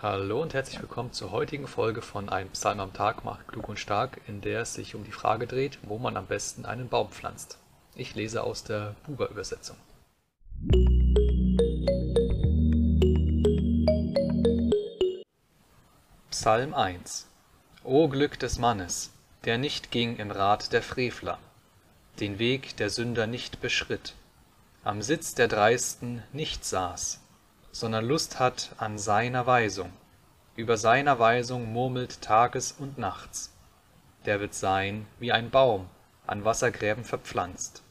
Hallo und herzlich willkommen zur heutigen Folge von Ein Psalm am Tag macht klug und stark, in der es sich um die Frage dreht, wo man am besten einen Baum pflanzt. Ich lese aus der Buber-Übersetzung. Psalm 1 O Glück des Mannes, der nicht ging im Rat der Frevler, den Weg der Sünder nicht beschritt, am Sitz der Dreisten nicht saß, sondern Lust hat an seiner Weisung, über seiner Weisung murmelt tages und nachts. Der wird sein wie ein Baum, an Wassergräben verpflanzt,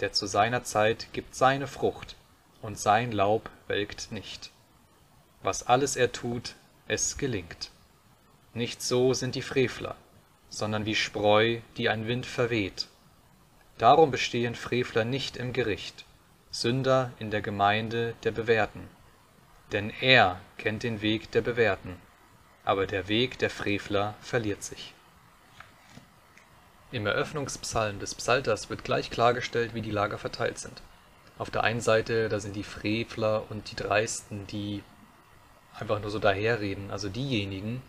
der zu seiner Zeit gibt seine Frucht, und sein Laub welkt nicht. Was alles er tut, es gelingt. Nicht so sind die Frevler, sondern wie Spreu, die ein Wind verweht. Darum bestehen Frevler nicht im Gericht, Sünder in der Gemeinde der Bewährten denn er kennt den Weg der Bewährten, aber der Weg der Frevler verliert sich. Im Eröffnungspsalm des Psalters wird gleich klargestellt, wie die Lager verteilt sind. Auf der einen Seite, da sind die Frevler und die Dreisten, die einfach nur so daherreden, also diejenigen,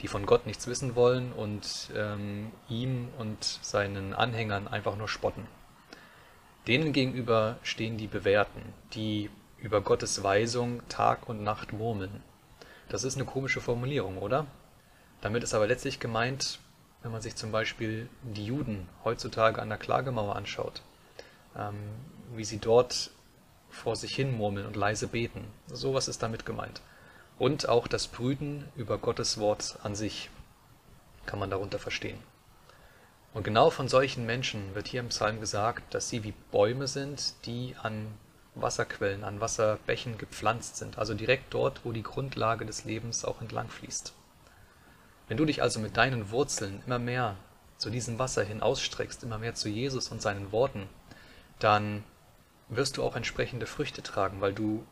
die von Gott nichts wissen wollen und ähm, ihm und seinen Anhängern einfach nur spotten. Denen gegenüber stehen die Bewährten, die über Gottes Weisung Tag und Nacht murmeln. Das ist eine komische Formulierung, oder? Damit ist aber letztlich gemeint, wenn man sich zum Beispiel die Juden heutzutage an der Klagemauer anschaut, ähm, wie sie dort vor sich hin murmeln und leise beten. Sowas ist damit gemeint. Und auch das Brüten über Gottes Wort an sich kann man darunter verstehen. Und genau von solchen Menschen wird hier im Psalm gesagt, dass sie wie Bäume sind, die an Wasserquellen, an Wasserbächen gepflanzt sind, also direkt dort, wo die Grundlage des Lebens auch entlang fließt. Wenn du dich also mit deinen Wurzeln immer mehr zu diesem Wasser hin ausstreckst, immer mehr zu Jesus und seinen Worten, dann wirst du auch entsprechende Früchte tragen, weil du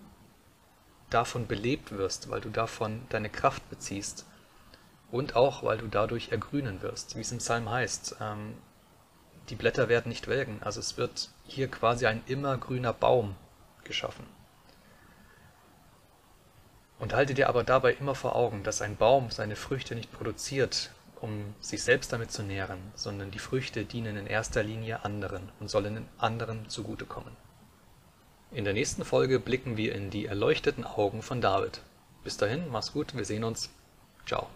davon belebt wirst, weil du davon deine Kraft beziehst und auch, weil du dadurch ergrünen wirst, wie es im Psalm heißt. Ähm, die Blätter werden nicht welken, also es wird hier quasi ein immergrüner Baum geschaffen. Und halte dir aber dabei immer vor Augen, dass ein Baum seine Früchte nicht produziert, um sich selbst damit zu nähren, sondern die Früchte dienen in erster Linie anderen und sollen anderen zugutekommen. In der nächsten Folge blicken wir in die erleuchteten Augen von David. Bis dahin, mach's gut, wir sehen uns. Ciao.